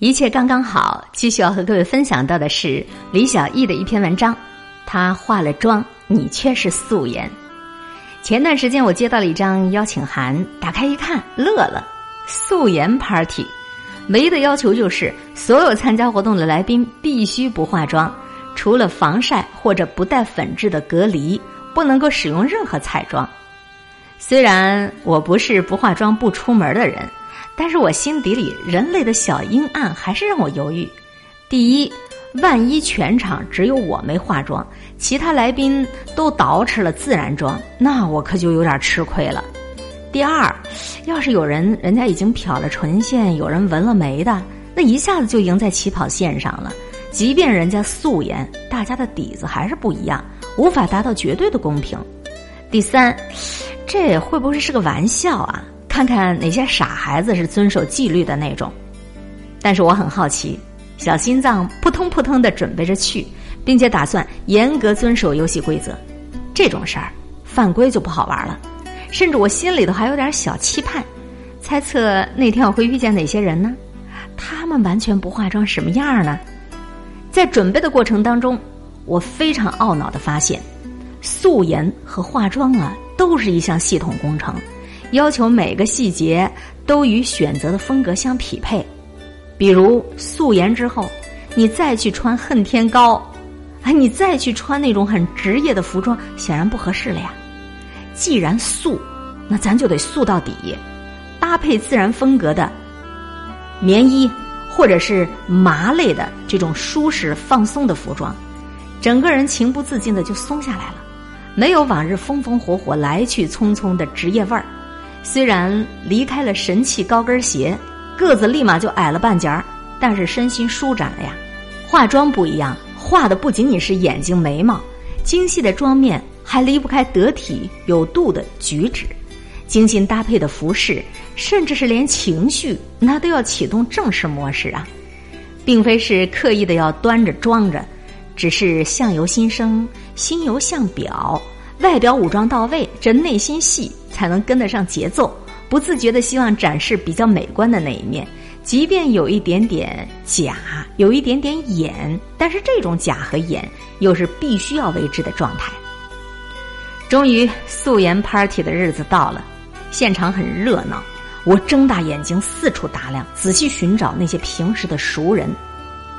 一切刚刚好。继续要和各位分享到的是李小艺的一篇文章，她化了妆，你却是素颜。前段时间我接到了一张邀请函，打开一看，乐了。素颜 party，唯一的要求就是所有参加活动的来宾必须不化妆，除了防晒或者不带粉质的隔离，不能够使用任何彩妆。虽然我不是不化妆不出门的人。但是我心底里人类的小阴暗还是让我犹豫。第一，万一全场只有我没化妆，其他来宾都捯饬了自然妆，那我可就有点吃亏了。第二，要是有人人家已经漂了唇线，有人纹了眉的，那一下子就赢在起跑线上了。即便人家素颜，大家的底子还是不一样，无法达到绝对的公平。第三，这会不会是个玩笑啊？看看哪些傻孩子是遵守纪律的那种，但是我很好奇，小心脏扑通扑通的准备着去，并且打算严格遵守游戏规则。这种事儿犯规就不好玩了，甚至我心里头还有点小期盼，猜测那天我会遇见哪些人呢？他们完全不化妆什么样呢？在准备的过程当中，我非常懊恼的发现，素颜和化妆啊都是一项系统工程。要求每个细节都与选择的风格相匹配，比如素颜之后，你再去穿恨天高，哎，你再去穿那种很职业的服装，显然不合适了呀。既然素，那咱就得素到底，搭配自然风格的棉衣或者是麻类的这种舒适放松的服装，整个人情不自禁的就松下来了，没有往日风风火火来去匆匆的职业味儿。虽然离开了神气高跟鞋，个子立马就矮了半截儿，但是身心舒展了呀。化妆不一样，画的不仅仅是眼睛眉毛，精细的妆面还离不开得体有度的举止，精心搭配的服饰，甚至是连情绪那都要启动正式模式啊，并非是刻意的要端着装着，只是相由心生，心由相表。外表武装到位，这内心戏才能跟得上节奏。不自觉的希望展示比较美观的那一面，即便有一点点假，有一点点演，但是这种假和演又是必须要为之的状态。终于，素颜 party 的日子到了，现场很热闹。我睁大眼睛四处打量，仔细寻找那些平时的熟人。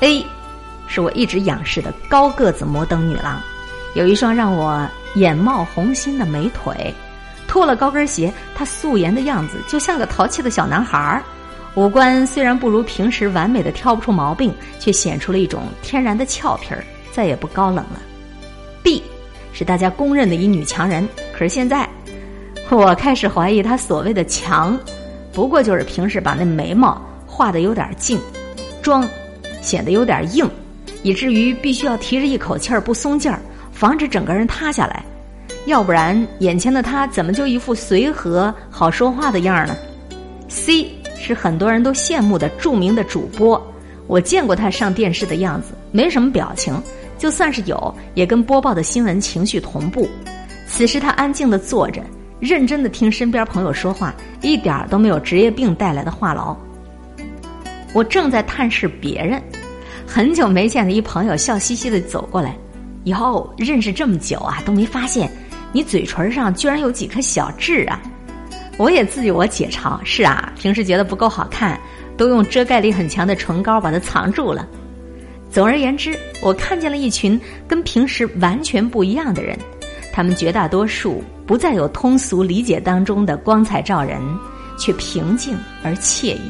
A，是我一直仰视的高个子摩登女郎，有一双让我。眼冒红心的美腿，脱了高跟鞋，她素颜的样子就像个淘气的小男孩儿。五官虽然不如平时完美的挑不出毛病，却显出了一种天然的俏皮儿，再也不高冷了。B 是大家公认的一女强人，可是现在我开始怀疑她所谓的强，不过就是平时把那眉毛画的有点近，妆显得有点硬，以至于必须要提着一口气儿不松劲儿。防止整个人塌下来，要不然眼前的他怎么就一副随和、好说话的样儿呢？C 是很多人都羡慕的著名的主播，我见过他上电视的样子，没什么表情，就算是有，也跟播报的新闻情绪同步。此时他安静的坐着，认真的听身边朋友说话，一点儿都没有职业病带来的话痨。我正在探视别人，很久没见的一朋友笑嘻嘻的走过来。以后，认识这么久啊，都没发现你嘴唇上居然有几颗小痣啊！我也自我解嘲，是啊，平时觉得不够好看，都用遮盖力很强的唇膏把它藏住了。总而言之，我看见了一群跟平时完全不一样的人，他们绝大多数不再有通俗理解当中的光彩照人，却平静而惬意。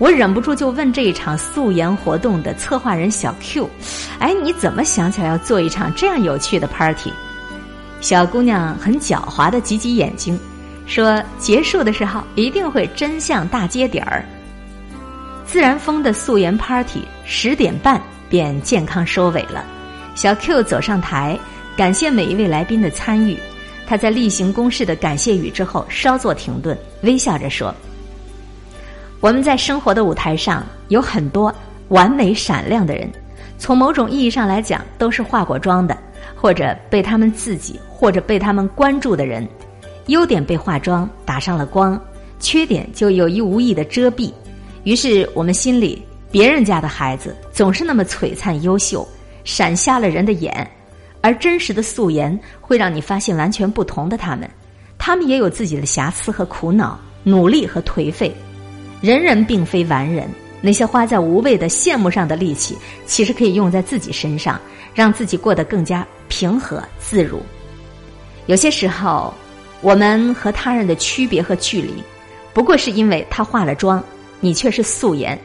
我忍不住就问这一场素颜活动的策划人小 Q：“ 哎，你怎么想起来要做一场这样有趣的 party？” 小姑娘很狡猾的挤挤眼睛，说：“结束的时候一定会真相大揭底儿。”自然风的素颜 party 十点半便健康收尾了。小 Q 走上台，感谢每一位来宾的参与。他在例行公事的感谢语之后稍作停顿，微笑着说。我们在生活的舞台上有很多完美闪亮的人，从某种意义上来讲，都是化过妆的，或者被他们自己或者被他们关注的人。优点被化妆打上了光，缺点就有意无意的遮蔽。于是我们心里别人家的孩子总是那么璀璨优秀，闪瞎了人的眼，而真实的素颜会让你发现完全不同的他们。他们也有自己的瑕疵和苦恼，努力和颓废。人人并非完人，那些花在无谓的羡慕上的力气，其实可以用在自己身上，让自己过得更加平和自如。有些时候，我们和他人的区别和距离，不过是因为他化了妆，你却是素颜。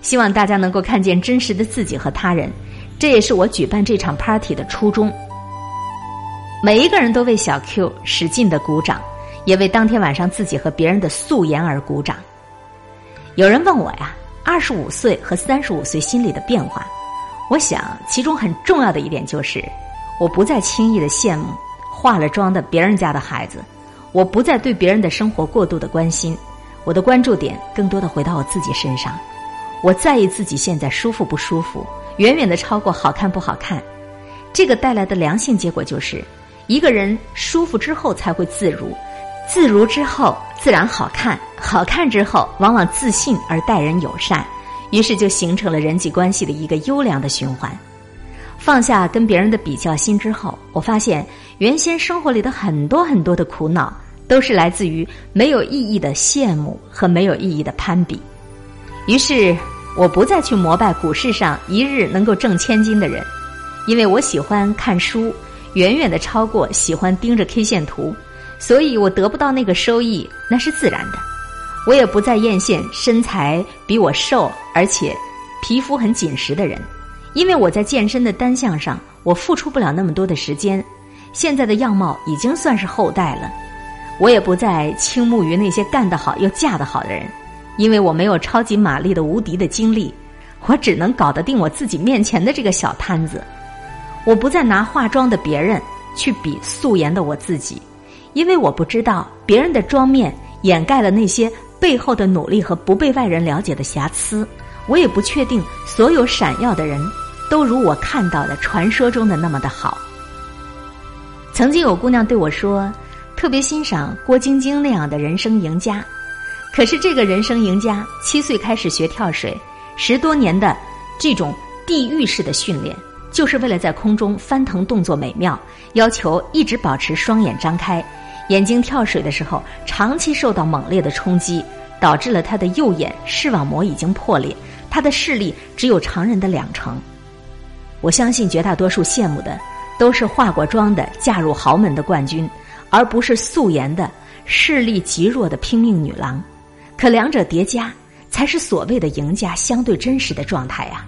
希望大家能够看见真实的自己和他人，这也是我举办这场 party 的初衷。每一个人都为小 Q 使劲的鼓掌，也为当天晚上自己和别人的素颜而鼓掌。有人问我呀，二十五岁和三十五岁心里的变化，我想其中很重要的一点就是，我不再轻易的羡慕化了妆的别人家的孩子，我不再对别人的生活过度的关心，我的关注点更多的回到我自己身上。我在意自己现在舒服不舒服，远远的超过好看不好看。这个带来的良性结果就是，一个人舒服之后才会自如，自如之后自然好看，好看之后往往自信而待人友善，于是就形成了人际关系的一个优良的循环。放下跟别人的比较心之后，我发现原先生活里的很多很多的苦恼，都是来自于没有意义的羡慕和没有意义的攀比。于是。我不再去膜拜股市上一日能够挣千金的人，因为我喜欢看书，远远的超过喜欢盯着 K 线图，所以我得不到那个收益，那是自然的。我也不再艳羡身材比我瘦而且皮肤很紧实的人，因为我在健身的单项上我付出不了那么多的时间，现在的样貌已经算是后代了。我也不再倾慕于那些干得好又嫁得好的人。因为我没有超级玛丽的无敌的精力，我只能搞得定我自己面前的这个小摊子。我不再拿化妆的别人去比素颜的我自己，因为我不知道别人的妆面掩盖了那些背后的努力和不被外人了解的瑕疵。我也不确定所有闪耀的人都如我看到的传说中的那么的好。曾经有姑娘对我说，特别欣赏郭晶晶那样的人生赢家。可是这个人生赢家七岁开始学跳水，十多年的这种地狱式的训练，就是为了在空中翻腾动作美妙，要求一直保持双眼张开，眼睛跳水的时候长期受到猛烈的冲击，导致了他的右眼视网膜已经破裂，他的视力只有常人的两成。我相信绝大多数羡慕的都是化过妆的嫁入豪门的冠军，而不是素颜的视力极弱的拼命女郎。可两者叠加，才是所谓的赢家相对真实的状态呀。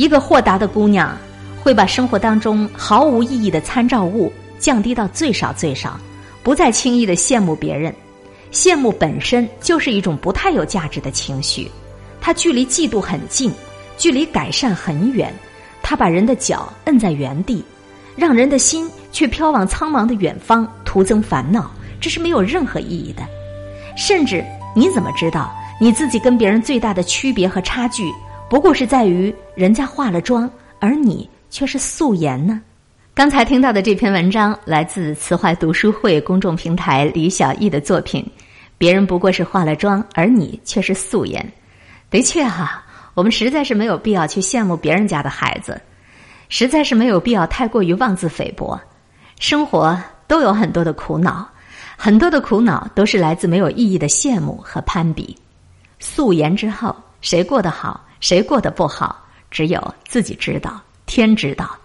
一个豁达的姑娘，会把生活当中毫无意义的参照物降低到最少最少，不再轻易的羡慕别人。羡慕本身就是一种不太有价值的情绪，它距离嫉妒很近，距离改善很远，它把人的脚摁在原地，让人的心却飘往苍茫的远方，徒增烦恼。这是没有任何意义的，甚至。你怎么知道你自己跟别人最大的区别和差距，不过是在于人家化了妆，而你却是素颜呢？刚才听到的这篇文章来自慈怀读书会公众平台李小艺的作品。别人不过是化了妆，而你却是素颜。的确哈，我们实在是没有必要去羡慕别人家的孩子，实在是没有必要太过于妄自菲薄。生活都有很多的苦恼。很多的苦恼都是来自没有意义的羡慕和攀比。素颜之后，谁过得好，谁过得不好，只有自己知道，天知道。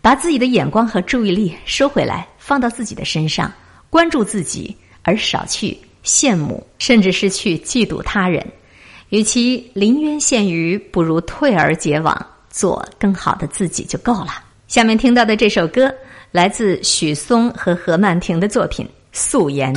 把自己的眼光和注意力收回来，放到自己的身上，关注自己，而少去羡慕，甚至是去嫉妒他人。与其临渊羡鱼，不如退而结网，做更好的自己就够了。下面听到的这首歌，来自许嵩和何曼婷的作品。素颜。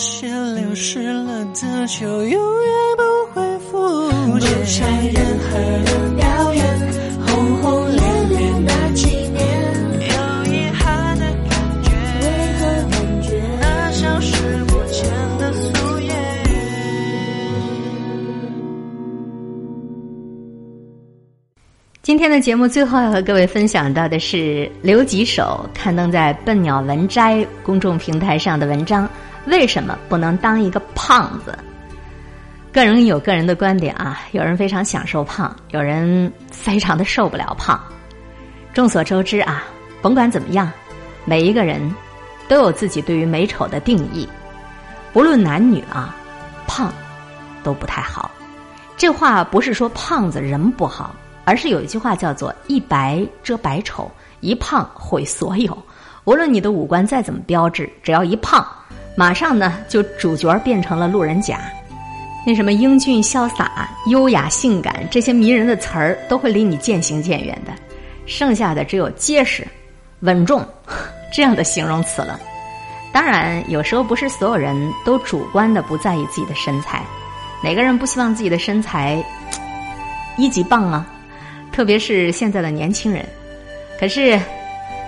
那些流失了的，就永远不会复不见。沾任何的表演，轰轰烈烈那几年，有遗憾的感觉，为何感觉？那消失不见的素颜。今天的节目最后要和各位分享到的是刘吉手刊登在笨鸟文摘公众平台上的文章：为什么不能当一个胖子？个人有个人的观点啊，有人非常享受胖，有人非常的受不了胖。众所周知啊，甭管怎么样，每一个人都有自己对于美丑的定义，不论男女啊，胖都不太好。这话不是说胖子人不好，而是有一句话叫做“一白遮百丑，一胖毁所有”。无论你的五官再怎么标致，只要一胖，马上呢就主角变成了路人甲。那什么英俊潇洒、优雅性感这些迷人的词儿，都会离你渐行渐远的。剩下的只有结实、稳重 这样的形容词了。当然，有时候不是所有人都主观的不在意自己的身材，哪个人不希望自己的身材 一级棒啊？特别是现在的年轻人。可是，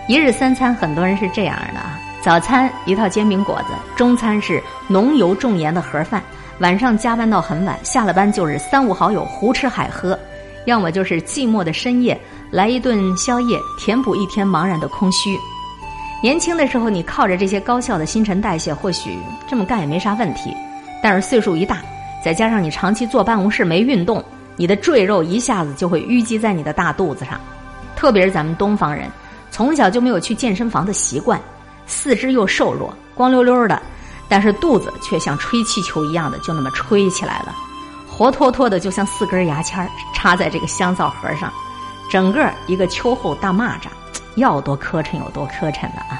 一日三餐，很多人是这样的啊：早餐一套煎饼果子，中餐是浓油重盐的盒饭，晚上加班到很晚，下了班就是三五好友胡吃海喝，要么就是寂寞的深夜来一顿宵夜，填补一天茫然的空虚。年轻的时候，你靠着这些高效的新陈代谢，或许这么干也没啥问题。但是岁数一大，再加上你长期坐办公室没运动，你的赘肉一下子就会淤积在你的大肚子上。特别是咱们东方人，从小就没有去健身房的习惯，四肢又瘦弱，光溜溜的，但是肚子却像吹气球一样的就那么吹起来了，活脱脱的就像四根牙签插在这个香皂盒上，整个一个秋后大蚂蚱，要多磕碜有多磕碜的啊！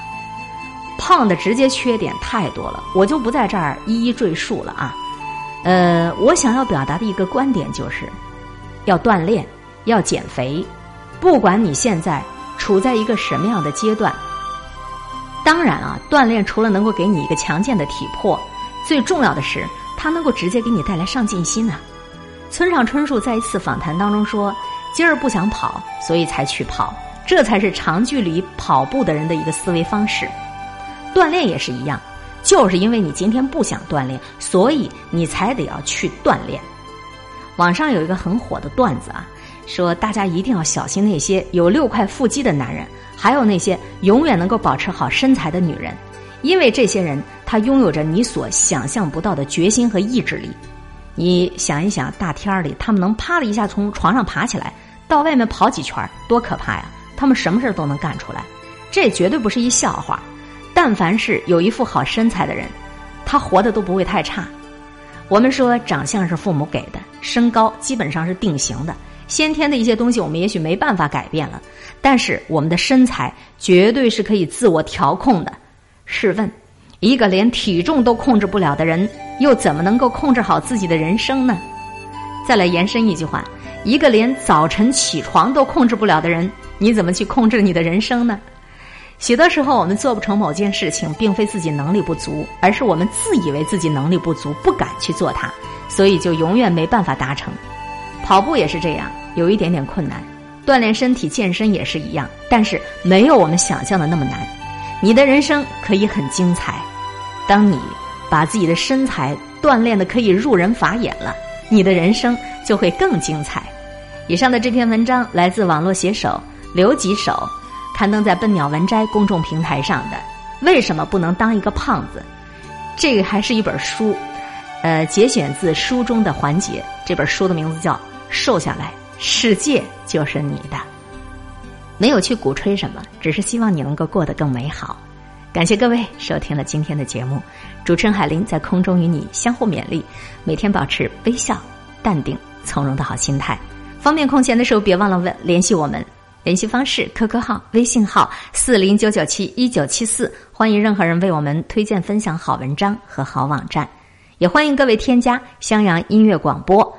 胖的直接缺点太多了，我就不在这儿一一赘述了啊。呃，我想要表达的一个观点就是，要锻炼，要减肥，不管你现在处在一个什么样的阶段。当然啊，锻炼除了能够给你一个强健的体魄，最重要的是它能够直接给你带来上进心呐。村上春树在一次访谈当中说：“今儿不想跑，所以才去跑，这才是长距离跑步的人的一个思维方式。锻炼也是一样，就是因为你今天不想锻炼，所以你才得要去锻炼。”网上有一个很火的段子啊，说大家一定要小心那些有六块腹肌的男人。还有那些永远能够保持好身材的女人，因为这些人她拥有着你所想象不到的决心和意志力。你想一想，大天儿里他们能啪的一下从床上爬起来，到外面跑几圈，多可怕呀！他们什么事都能干出来，这绝对不是一笑话。但凡是有一副好身材的人，他活的都不会太差。我们说长相是父母给的，身高基本上是定型的。先天的一些东西，我们也许没办法改变了，但是我们的身材绝对是可以自我调控的。试问，一个连体重都控制不了的人，又怎么能够控制好自己的人生呢？再来延伸一句话：一个连早晨起床都控制不了的人，你怎么去控制你的人生呢？许多时候，我们做不成某件事情，并非自己能力不足，而是我们自以为自己能力不足，不敢去做它，所以就永远没办法达成。跑步也是这样，有一点点困难；锻炼身体、健身也是一样，但是没有我们想象的那么难。你的人生可以很精彩，当你把自己的身材锻炼的可以入人法眼了，你的人生就会更精彩。以上的这篇文章来自网络写手刘吉手，刊登在笨鸟文摘公众平台上的。为什么不能当一个胖子？这个还是一本书，呃，节选自书中的环节。这本书的名字叫。瘦下来，世界就是你的。没有去鼓吹什么，只是希望你能够过得更美好。感谢各位收听了今天的节目，主持人海林在空中与你相互勉励，每天保持微笑、淡定、从容的好心态。方便空闲的时候，别忘了问联系我们，联系方式：QQ 号、微信号四零九九七一九七四。欢迎任何人为我们推荐分享好文章和好网站，也欢迎各位添加襄阳音乐广播。